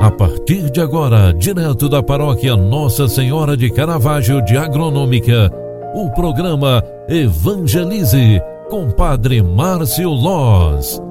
A partir de agora, direto da paróquia Nossa Senhora de Caravaggio de Agronômica, o programa Evangelize com Padre Márcio Loz.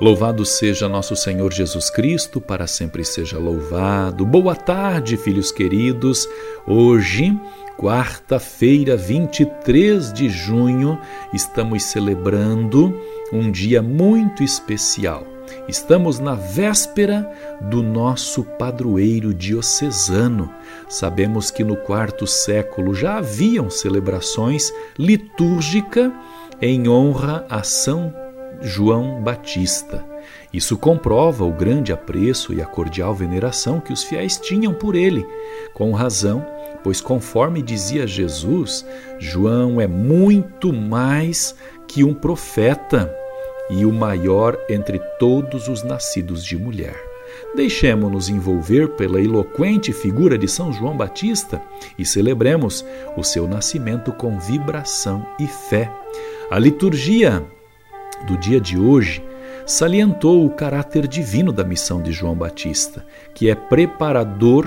Louvado seja nosso Senhor Jesus Cristo, para sempre seja louvado. Boa tarde, filhos queridos. Hoje, quarta-feira, 23 de junho, estamos celebrando um dia muito especial. Estamos na véspera do nosso padroeiro diocesano. Sabemos que no quarto século já haviam celebrações litúrgicas em honra a São João Batista. Isso comprova o grande apreço e a cordial veneração que os fiéis tinham por ele, com razão, pois, conforme dizia Jesus, João é muito mais que um profeta e o maior entre todos os nascidos de mulher. Deixemos-nos envolver pela eloquente figura de São João Batista e celebremos o seu nascimento com vibração e fé. A liturgia do dia de hoje salientou o caráter divino da missão de João Batista, que é preparador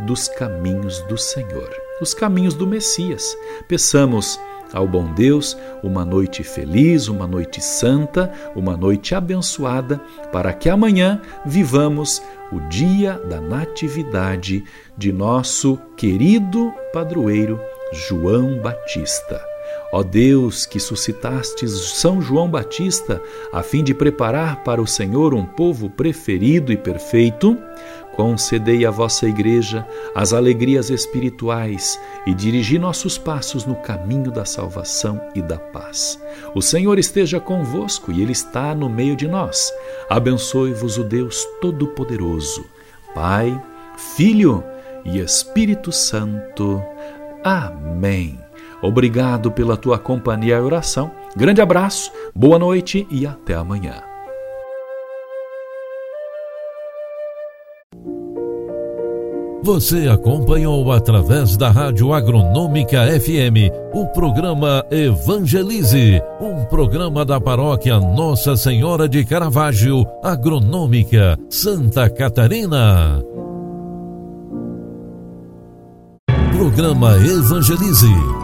dos caminhos do Senhor, os caminhos do Messias. Peçamos ao bom Deus uma noite feliz, uma noite santa, uma noite abençoada, para que amanhã vivamos o dia da natividade de nosso querido padroeiro João Batista. Ó Deus, que suscitastes São João Batista a fim de preparar para o Senhor um povo preferido e perfeito, concedei à vossa Igreja as alegrias espirituais e dirigi nossos passos no caminho da salvação e da paz. O Senhor esteja convosco e Ele está no meio de nós. Abençoe-vos o Deus Todo-Poderoso, Pai, Filho e Espírito Santo. Amém. Obrigado pela tua companhia e oração. Grande abraço, boa noite e até amanhã. Você acompanhou através da Rádio Agronômica FM o programa Evangelize, um programa da paróquia Nossa Senhora de Caravaggio, Agronômica, Santa Catarina. Programa Evangelize.